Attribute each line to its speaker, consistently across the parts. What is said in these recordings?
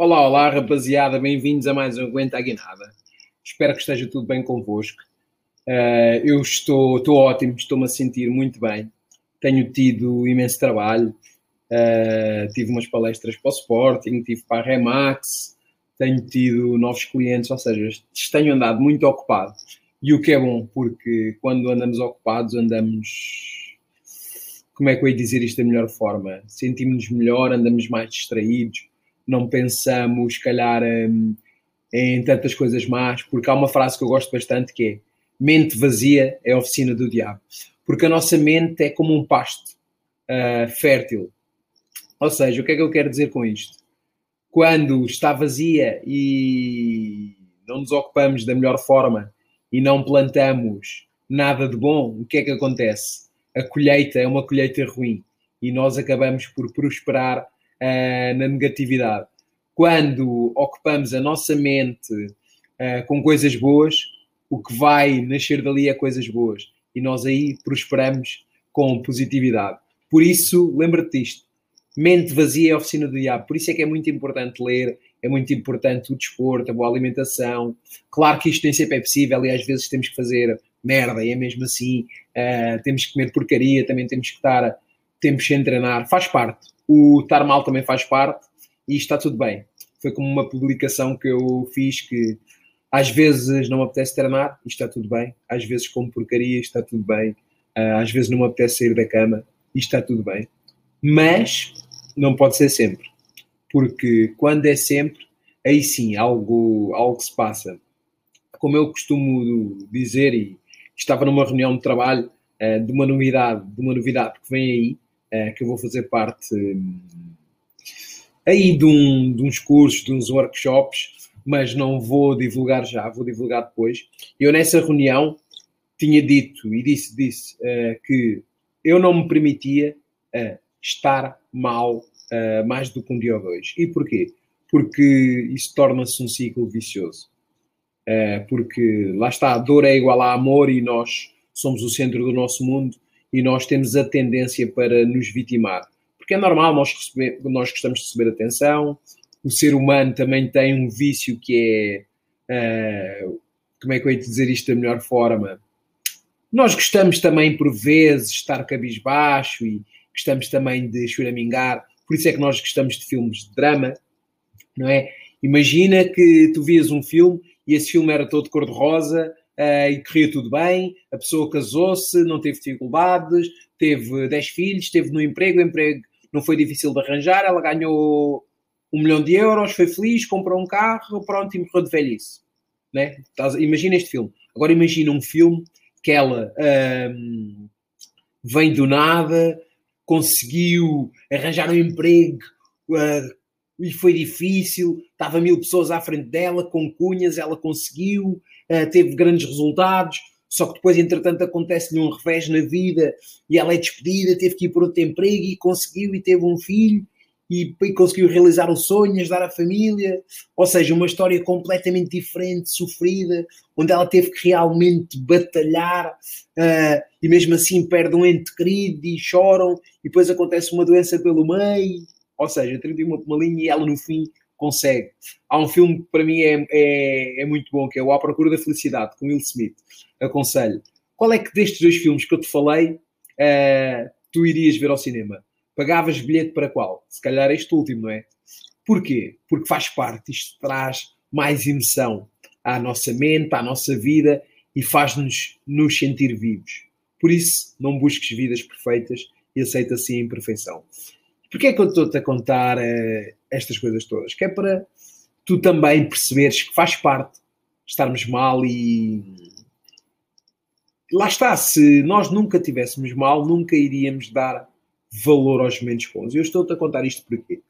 Speaker 1: Olá, olá, rapaziada, bem-vindos a mais um Aguenta a Guinada. Espero que esteja tudo bem convosco. Uh, eu estou, estou ótimo, estou-me a sentir muito bem. Tenho tido imenso trabalho. Uh, tive umas palestras para o Sporting, tive para a Remax, tenho tido novos clientes, ou seja, tenho andado muito ocupado. E o que é bom, porque quando andamos ocupados, andamos. Como é que eu ia dizer isto da melhor forma? Sentimos-nos melhor, andamos mais distraídos, não pensamos, se calhar, em, em tantas coisas más, porque há uma frase que eu gosto bastante que é mente vazia é a oficina do diabo. Porque a nossa mente é como um pasto uh, fértil. Ou seja, o que é que eu quero dizer com isto? Quando está vazia e não nos ocupamos da melhor forma e não plantamos nada de bom, o que é que acontece? A colheita é uma colheita ruim e nós acabamos por prosperar uh, na negatividade. Quando ocupamos a nossa mente uh, com coisas boas, o que vai nascer dali é coisas boas e nós aí prosperamos com positividade. Por isso, lembra-te disto: mente vazia é oficina do diabo. Por isso é que é muito importante ler, é muito importante o desporto, a boa alimentação. Claro que isto nem sempre é possível e às vezes temos que fazer merda e é mesmo assim. Uh, temos que comer porcaria, também temos que estar tempos sem treinar. Faz parte. O estar mal também faz parte e está tudo bem. Foi como uma publicação que eu fiz que às vezes não me apetece treinar e está tudo bem. Às vezes como porcaria está tudo bem. Uh, às vezes não me apetece sair da cama e está tudo bem. Mas não pode ser sempre porque quando é sempre, aí sim algo, algo se passa. Como eu costumo dizer, e estava numa reunião de trabalho uh, de uma novidade, de uma novidade que vem aí, uh, que eu vou fazer parte um, aí de, um, de uns cursos, de uns workshops, mas não vou divulgar já, vou divulgar depois. Eu nessa reunião tinha dito e disse, disse uh, que eu não me permitia estar mal uh, mais do que um dia ou dois. E porquê? Porque isso torna-se um ciclo vicioso. Porque lá está, a dor é igual a amor e nós somos o centro do nosso mundo e nós temos a tendência para nos vitimar. Porque é normal, nós, receber, nós gostamos de receber atenção, o ser humano também tem um vício que é. Uh, como é que eu ia dizer isto da melhor forma? Nós gostamos também, por vezes, de estar cabisbaixo e gostamos também de choramingar. Por isso é que nós gostamos de filmes de drama, não é? Imagina que tu vias um filme e esse filme era todo cor-de-rosa uh, e corria tudo bem, a pessoa casou-se, não teve dificuldades, teve 10 filhos, esteve no emprego, o emprego não foi difícil de arranjar, ela ganhou um milhão de euros, foi feliz, comprou um carro, pronto, e morreu de velhice. Né? Imagina este filme. Agora imagina um filme que ela um, vem do nada, conseguiu arranjar um emprego uh, e foi difícil, estava mil pessoas à frente dela, com cunhas, ela conseguiu, teve grandes resultados, só que depois, entretanto, acontece-lhe um revés na vida e ela é despedida, teve que ir por outro emprego e conseguiu e teve um filho e, e, conseguiu realizar o sonho, ajudar a família, ou seja, uma história completamente diferente, sofrida, onde ela teve que realmente batalhar uh, e mesmo assim perde um ente querido e choram, e depois acontece uma doença pelo meio, ou seja, 31 uma linha e ela no fim consegue. Há um filme que para mim é, é, é muito bom, que é o A Procura da Felicidade, com Will Smith, aconselho. Qual é que destes dois filmes que eu te falei, uh, tu irias ver ao cinema? Pagavas bilhete para qual? Se calhar este último, não é? Porquê? Porque faz parte, isto traz mais emoção à nossa mente, à nossa vida e faz-nos nos sentir vivos. Por isso, não busques vidas perfeitas e aceita assim a imperfeição. Porquê é que eu estou-te a contar uh, estas coisas todas? Que é para tu também perceberes que faz parte estarmos mal e lá está, se nós nunca tivéssemos mal, nunca iríamos dar valor aos momentos bons. Eu estou-te a contar isto porquê?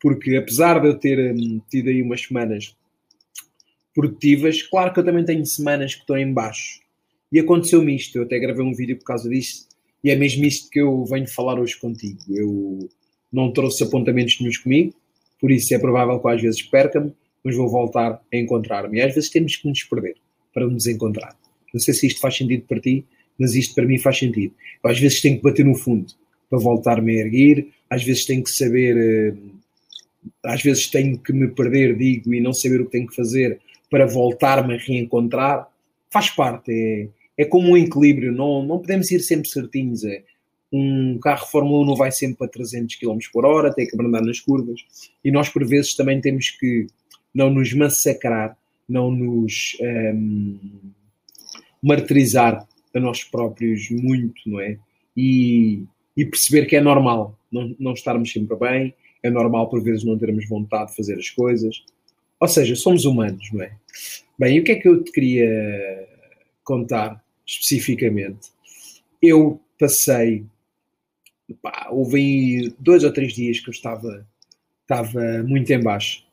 Speaker 1: Porque apesar de eu ter um, tido aí umas semanas produtivas, claro que eu também tenho semanas que estão em baixo. E aconteceu-me isto, eu até gravei um vídeo por causa disso, e é mesmo isto que eu venho falar hoje contigo. Eu não trouxe apontamentos nenhums comigo, por isso é provável que às vezes perca-me, mas vou voltar a encontrar-me. E às vezes temos que nos perder para nos encontrar. Não sei se isto faz sentido para ti, mas isto para mim faz sentido. Eu, às vezes tenho que bater no fundo para voltar-me a erguer, às vezes tenho que saber uh, às vezes tenho que me perder, digo, e não saber o que tenho que fazer para voltar-me a reencontrar, faz parte, é, é como um equilíbrio, não, não podemos ir sempre certinhos. É. Um carro Fórmula 1 não vai sempre a 300 km por hora, tem que abrandar nas curvas, e nós por vezes também temos que não nos massacrar, não nos um, martirizar a nós próprios muito, não é? E, e perceber que é normal não, não estarmos sempre bem, é normal por vezes não termos vontade de fazer as coisas. Ou seja, somos humanos, não é? Bem, e o que é que eu te queria contar especificamente? Eu passei, pá, houve dois ou três dias que eu estava, estava muito em baixo.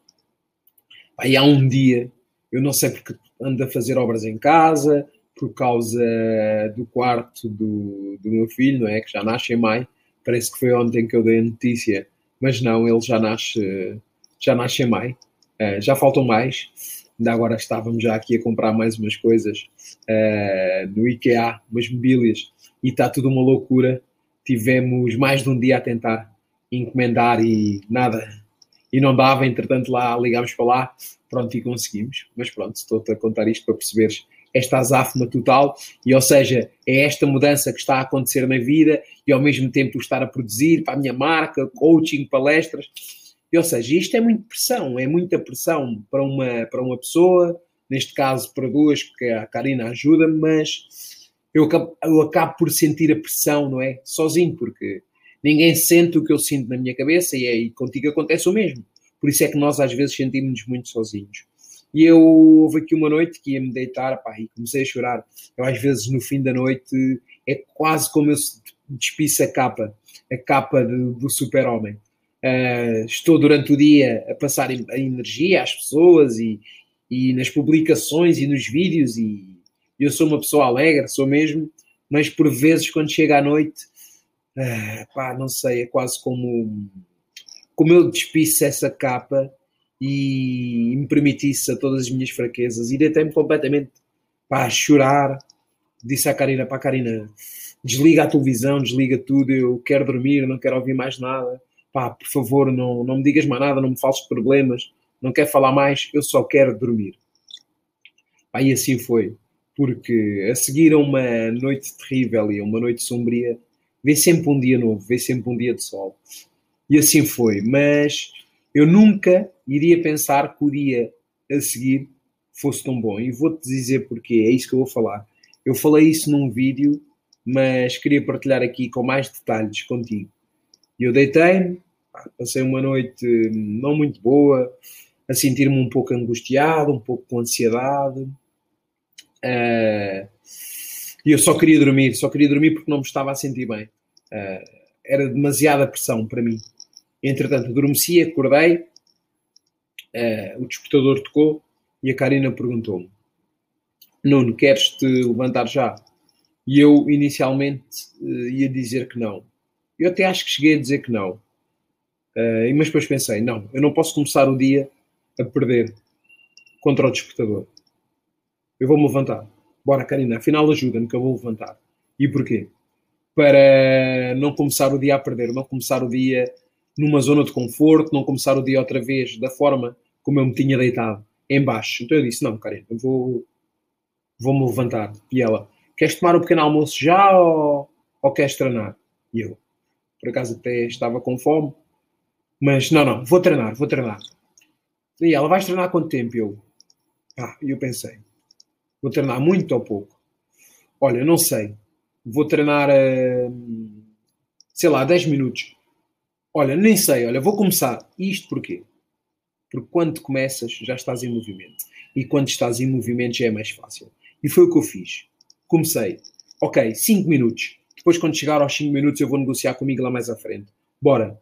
Speaker 1: Aí há um dia, eu não sei porque ando a fazer obras em casa, por causa do quarto do, do meu filho, não é? Que já nasce em maio. Parece que foi ontem que eu dei a notícia, mas não, ele já nasce, já nasce em maio. Uh, já faltam mais. Ainda agora estávamos já aqui a comprar mais umas coisas uh, no IKEA, umas mobílias, e está tudo uma loucura. Tivemos mais de um dia a tentar encomendar e nada, e não dava, entretanto lá ligámos para lá, pronto, e conseguimos. Mas pronto, estou-te a contar isto para perceberes esta azáfama total, e ou seja, é esta mudança que está a acontecer na vida e ao mesmo tempo estar a produzir para a minha marca, coaching, palestras, e ou seja, isto é muita pressão, é muita pressão para uma, para uma pessoa, neste caso para duas, porque a Karina ajuda-me, mas eu acabo, eu acabo por sentir a pressão, não é? Sozinho, porque ninguém sente o que eu sinto na minha cabeça e, é, contigo acontece o mesmo. Por isso é que nós às vezes sentimos-nos muito sozinhos. E eu houve aqui uma noite que ia me deitar pá, e comecei a chorar. Eu às vezes no fim da noite é quase como eu despisse a capa, a capa de, do super-homem. Uh, estou durante o dia a passar a energia às pessoas e, e nas publicações e nos vídeos e eu sou uma pessoa alegre, sou mesmo, mas por vezes quando chega à noite, uh, pá, não sei, é quase como como eu despisso essa capa e me permitisse a todas as minhas fraquezas e deitei-me completamente para chorar. Disse à Karina, para Karina, desliga a televisão, desliga tudo, eu quero dormir, não quero ouvir mais nada. Pá, por favor, não, não me digas mais nada, não me fales problemas, não quero falar mais, eu só quero dormir. Pá, e assim foi, porque a seguir a uma noite terrível e a uma noite sombria, vê sempre um dia novo, vê sempre um dia de sol. E assim foi, mas eu nunca iria pensar que o dia a seguir fosse tão bom. E vou-te dizer porquê, é isso que eu vou falar. Eu falei isso num vídeo, mas queria partilhar aqui com mais detalhes contigo. Eu deitei-me, passei uma noite não muito boa, a sentir-me um pouco angustiado, um pouco com ansiedade. E eu só queria dormir, só queria dormir porque não me estava a sentir bem. Uh, era demasiada pressão para mim. Entretanto, adormeci, acordei, uh, o despertador tocou e a Karina perguntou-me: Nuno, queres-te levantar já? E eu inicialmente uh, ia dizer que não. Eu até acho que cheguei a dizer que não. Mas depois pensei: não, eu não posso começar o dia a perder contra o despertador. Eu vou-me levantar. Bora, Karina, afinal ajuda-me que eu vou levantar. E porquê? Para não começar o dia a perder, não começar o dia numa zona de conforto, não começar o dia outra vez da forma como eu me tinha deitado, em baixo. Então eu disse, não, Karina, eu vou, vou-me levantar. E ela, queres tomar o pequeno almoço já ou, ou queres treinar? E eu, por acaso até estava com fome, mas não, não, vou treinar, vou treinar. E ela, vais treinar quanto tempo? E eu, ah, eu pensei, vou treinar muito ou pouco? Olha, não sei, vou treinar, uh, sei lá, 10 minutos. Olha, nem sei, olha, vou começar. Isto porquê? Porque quando começas já estás em movimento. E quando estás em movimento já é mais fácil. E foi o que eu fiz. Comecei. Ok, 5 minutos. Depois, quando chegar aos 5 minutos, eu vou negociar comigo lá mais à frente. Bora.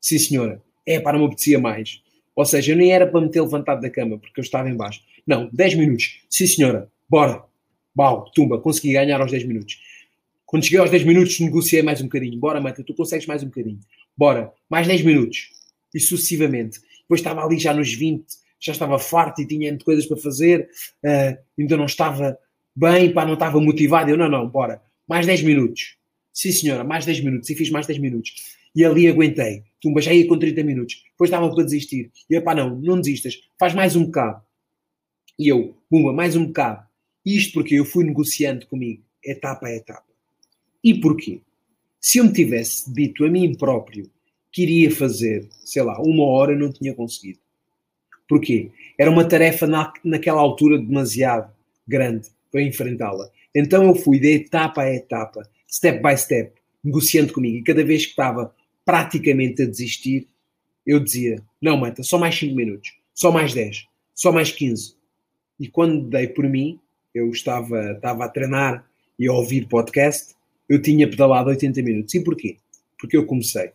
Speaker 1: Sim, senhora. É, para não me apetecia mais. Ou seja, eu nem era para me ter levantado da cama, porque eu estava em baixo. Não, 10 minutos. Sim, senhora. Bora. Bau, tumba. Consegui ganhar aos 10 minutos. Quando cheguei aos 10 minutos, negociei mais um bocadinho. Bora, Mata, tu consegues mais um bocadinho bora, mais 10 minutos. E sucessivamente. Depois estava ali já nos 20, já estava farto e tinha coisas para fazer, uh, ainda não estava bem, pá, não estava motivado. Eu, não, não, bora, mais 10 minutos. Sim, senhora, mais 10 minutos. E fiz mais 10 minutos. E ali aguentei. tumba, já ia com 30 minutos, depois estava para desistir. E eu, pá, não, não desistas, faz mais um bocado. E eu, pumba, mais um bocado. Isto porque eu fui negociando comigo, etapa a etapa. E porquê? Se eu me tivesse dito a mim próprio que iria fazer, sei lá, uma hora, não tinha conseguido. Porquê? Era uma tarefa na, naquela altura demasiado grande para enfrentá-la. Então eu fui de etapa a etapa, step by step, negociando comigo. E cada vez que estava praticamente a desistir, eu dizia: Não, Manta, só mais 5 minutos, só mais 10, só mais 15. E quando dei por mim, eu estava, estava a treinar e a ouvir podcast, eu tinha pedalado 80 minutos. E porquê? Porque eu comecei.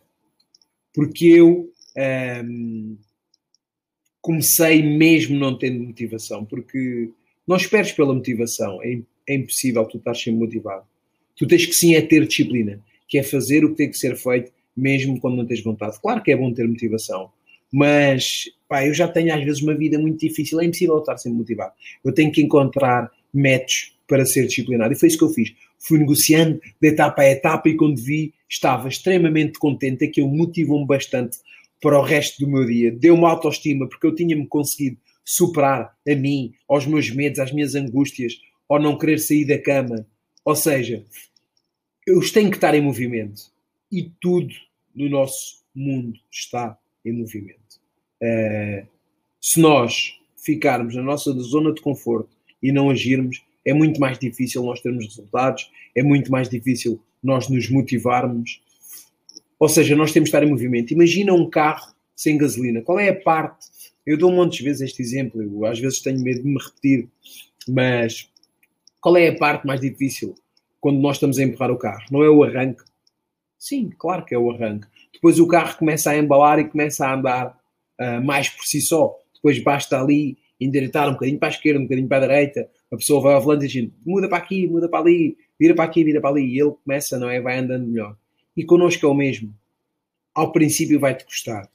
Speaker 1: Porque eu hum, comecei mesmo não tendo motivação. Porque não esperes pela motivação. É, é impossível tu estar sempre motivado. Tu tens que sim é ter disciplina, que é fazer o que tem que ser feito, mesmo quando não tens vontade. Claro que é bom ter motivação, mas pá, eu já tenho às vezes uma vida muito difícil, é impossível estar sempre motivado. Eu tenho que encontrar métodos para ser disciplinado. E foi isso que eu fiz. Fui negociando de etapa a etapa e quando vi, estava extremamente contente. Aquilo motivou-me bastante para o resto do meu dia. Deu-me autoestima porque eu tinha-me conseguido superar a mim, aos meus medos, às minhas angústias, ao não querer sair da cama. Ou seja, eu tenho que estar em movimento. E tudo no nosso mundo está em movimento. Uh, se nós ficarmos na nossa zona de conforto e não agirmos, é muito mais difícil nós termos resultados, é muito mais difícil nós nos motivarmos. Ou seja, nós temos de estar em movimento. Imagina um carro sem gasolina. Qual é a parte? Eu dou um monte de vezes este exemplo, eu às vezes tenho medo de me repetir, mas qual é a parte mais difícil quando nós estamos a empurrar o carro? Não é o arranque? Sim, claro que é o arranque. Depois o carro começa a embalar e começa a andar uh, mais por si só. Depois basta ali endireitar um bocadinho para a esquerda, um bocadinho para a direita, a pessoa vai ao volante e diz, muda para aqui, muda para ali, vira para aqui, vira para ali, e ele começa, não é? Vai andando melhor. E connosco é o mesmo. Ao princípio vai-te custar,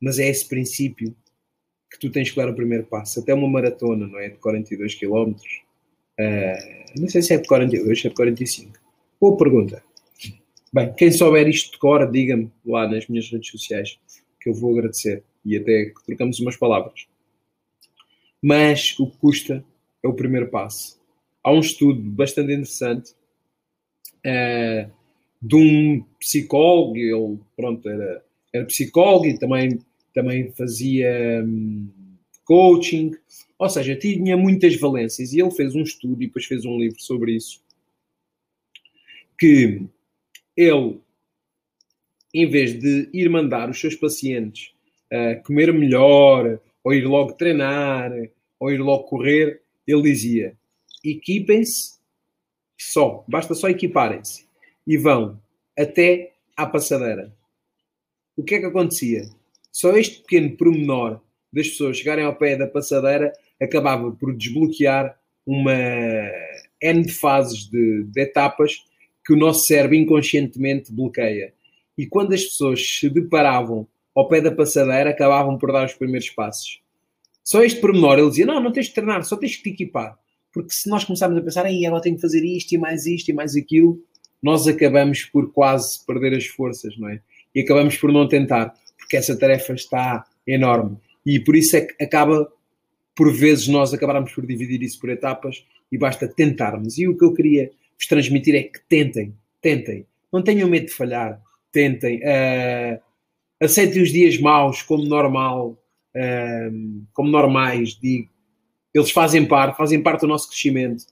Speaker 1: mas é esse princípio que tu tens que dar o primeiro passo. Até uma maratona, não é? De 42 km. Uh, não sei se é de 42, se é de 45. Boa pergunta. Bem, quem souber isto de cor, diga-me lá nas minhas redes sociais, que eu vou agradecer. E até trocamos umas palavras. Mas o que custa é o primeiro passo. Há um estudo bastante interessante uh, de um psicólogo, ele pronto, era, era psicólogo e também, também fazia um, coaching, ou seja, tinha muitas valências e ele fez um estudo e depois fez um livro sobre isso. Que ele, em vez de ir mandar os seus pacientes uh, comer melhor, ou ir logo treinar, ou ir logo correr, ele dizia: equipem-se só, basta só equiparem-se e vão até à passadeira. O que é que acontecia? Só este pequeno promenor das pessoas chegarem ao pé da passadeira acabava por desbloquear uma N de fases de, de etapas que o nosso cérebro inconscientemente bloqueia. E quando as pessoas se deparavam ao pé da passadeira, acabavam por dar os primeiros passos. Só este pormenor, ele dizia: Não, não tens de treinar, só tens de te equipar. Porque se nós começarmos a pensar, aí agora tenho que fazer isto e mais isto e mais aquilo, nós acabamos por quase perder as forças, não é? E acabamos por não tentar, porque essa tarefa está enorme. E por isso é que acaba, por vezes, nós acabarmos por dividir isso por etapas e basta tentarmos. E o que eu queria vos transmitir é que tentem, tentem. Não tenham medo de falhar, tentem. Uh, aceitem os dias maus como normal, como normais, digo, eles fazem parte, fazem parte do nosso crescimento.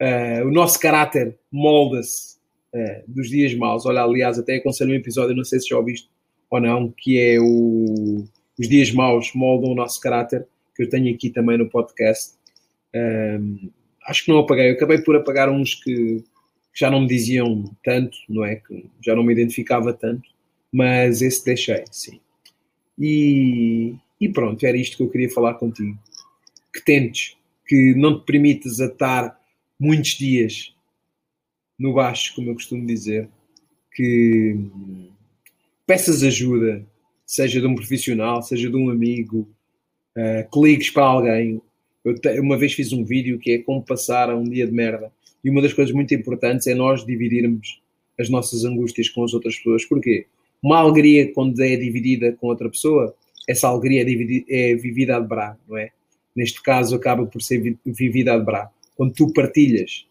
Speaker 1: Uh, o nosso caráter molda-se uh, dos dias maus. Olha, aliás, até aconselho um episódio, não sei se já ouviste ou não, que é o Os Dias Maus Moldam o Nosso Caráter, que eu tenho aqui também no podcast. Acho que não apaguei, eu acabei por apagar uns que já não me diziam tanto, não é? Que já não me identificava tanto, mas esse deixei, sim. E, e pronto, era isto que eu queria falar contigo. Que tentes, que não te permitas atar muitos dias no baixo, como eu costumo dizer, que peças ajuda, seja de um profissional, seja de um amigo, uh, que ligues para alguém. Eu te, uma vez fiz um vídeo que é como passar um dia de merda. E uma das coisas muito importantes é nós dividirmos as nossas angústias com as outras pessoas. Porquê? Uma alegria, quando é dividida com outra pessoa, essa alegria é, é vivida a dobrar, não é? Neste caso, acaba por ser vivida a dobrar. Quando tu partilhas,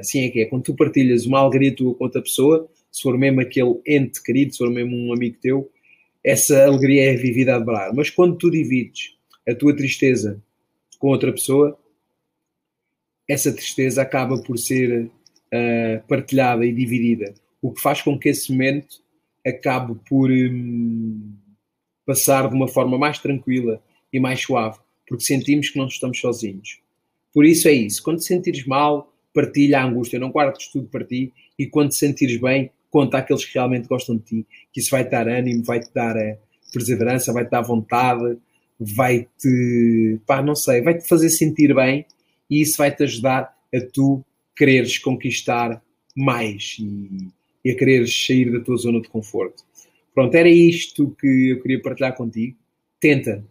Speaker 1: assim é que é, quando tu partilhas uma alegria tua com outra pessoa, se for mesmo aquele ente querido, se for mesmo um amigo teu, essa alegria é vivida a dobrar. Mas quando tu divides a tua tristeza com outra pessoa, essa tristeza acaba por ser uh, partilhada e dividida, o que faz com que esse momento acabe por um, passar de uma forma mais tranquila e mais suave, porque sentimos que não estamos sozinhos. Por isso é isso. Quando te sentires mal, partilha a angústia, não guardes tudo para ti e quando te sentires bem, conta àqueles que realmente gostam de ti, que isso vai te dar ânimo, vai te dar uh, perseverança, vai te dar vontade, vai te, pá, não sei, vai te fazer sentir bem e isso vai te ajudar a tu quereres conquistar mais e, e a quereres sair da tua zona de conforto. Pronto, era isto que eu queria partilhar contigo. Tenta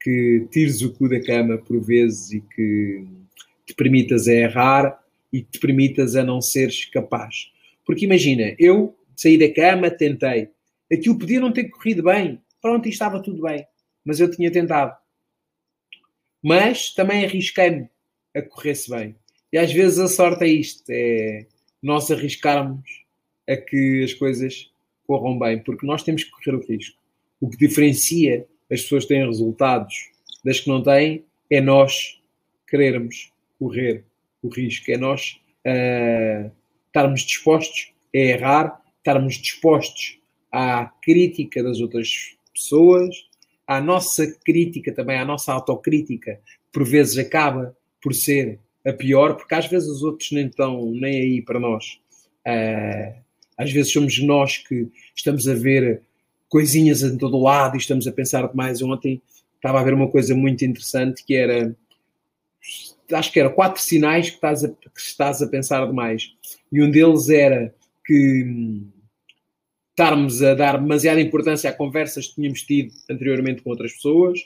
Speaker 1: que tires o cu da cama por vezes e que te permitas a errar e te permitas a não seres capaz. Porque imagina, eu saí da cama, tentei. Aquilo podia não ter corrido bem. Pronto, estava tudo bem. Mas eu tinha tentado. Mas também arrisquei-me a correr-se bem. E às vezes a sorte é isto: é nós arriscarmos a que as coisas corram bem, porque nós temos que correr o risco. O que diferencia as pessoas que têm resultados das que não têm é nós querermos correr o risco, é nós uh, estarmos dispostos a errar, estarmos dispostos à crítica das outras pessoas, à nossa crítica também, à nossa autocrítica, por vezes acaba por ser a pior, porque às vezes os outros nem estão nem aí para nós. Uh, às vezes somos nós que estamos a ver coisinhas em todo lado e estamos a pensar demais. Ontem estava a ver uma coisa muito interessante que era acho que era quatro sinais que estás a, que estás a pensar demais. E um deles era que hum, estarmos a dar demasiada importância a conversas que tínhamos tido anteriormente com outras pessoas,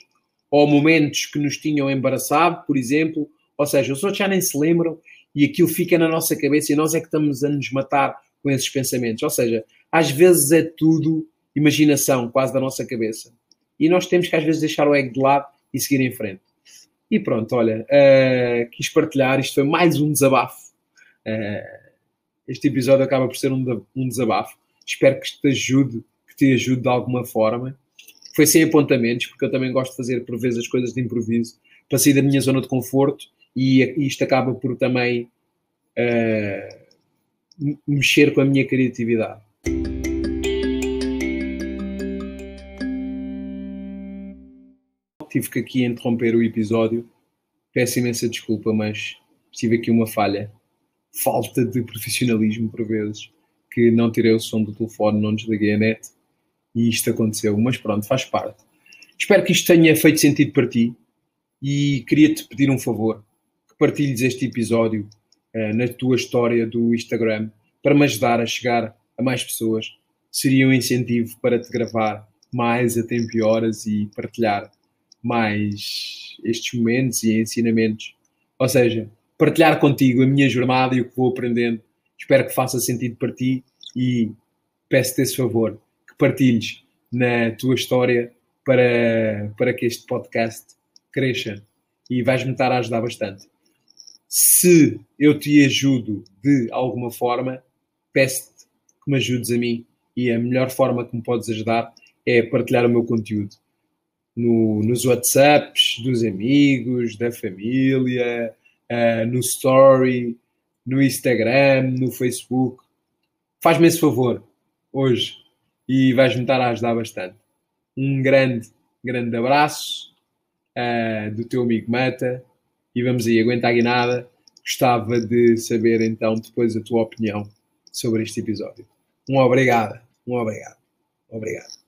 Speaker 1: ou momentos que nos tinham embaraçado, por exemplo, ou seja, os outros já nem se lembram e aquilo fica na nossa cabeça e nós é que estamos a nos matar com esses pensamentos. Ou seja, às vezes é tudo imaginação, quase da nossa cabeça. E nós temos que às vezes deixar o ego de lado e seguir em frente. E pronto, olha, uh, quis partilhar, isto foi mais um desabafo. Uh, este episódio acaba por ser um, um desabafo. Espero que te ajude, que te ajude de alguma forma. Foi sem apontamentos, porque eu também gosto de fazer por vezes as coisas de improviso, para sair da minha zona de conforto e isto acaba por também uh, mexer com a minha criatividade. Tive que aqui interromper o episódio. Peço imensa desculpa, mas tive aqui uma falha. Falta de profissionalismo, por vezes, que não tirei o som do telefone, não desliguei a net e isto aconteceu. Mas pronto, faz parte. Espero que isto tenha feito sentido para ti e queria-te pedir um favor partilhes este episódio uh, na tua história do Instagram para me ajudar a chegar a mais pessoas. Seria um incentivo para te gravar mais a tempo e horas e partilhar mais estes momentos e ensinamentos. Ou seja, partilhar contigo a minha jornada e o que vou aprendendo. Espero que faça sentido para ti e peço-te esse favor que partilhes na tua história para, para que este podcast cresça e vais-me estar a ajudar bastante se eu te ajudo de alguma forma, peço-te que me ajudes a mim. E a melhor forma que me podes ajudar é partilhar o meu conteúdo no, nos WhatsApps dos amigos, da família, uh, no Story, no Instagram, no Facebook. Faz-me esse favor hoje e vais-me estar a ajudar bastante. Um grande, grande abraço uh, do teu amigo Mata e vamos aí, aguenta a guinada. Gostava de saber então depois a tua opinião sobre este episódio. Um obrigado, um obrigado, obrigado.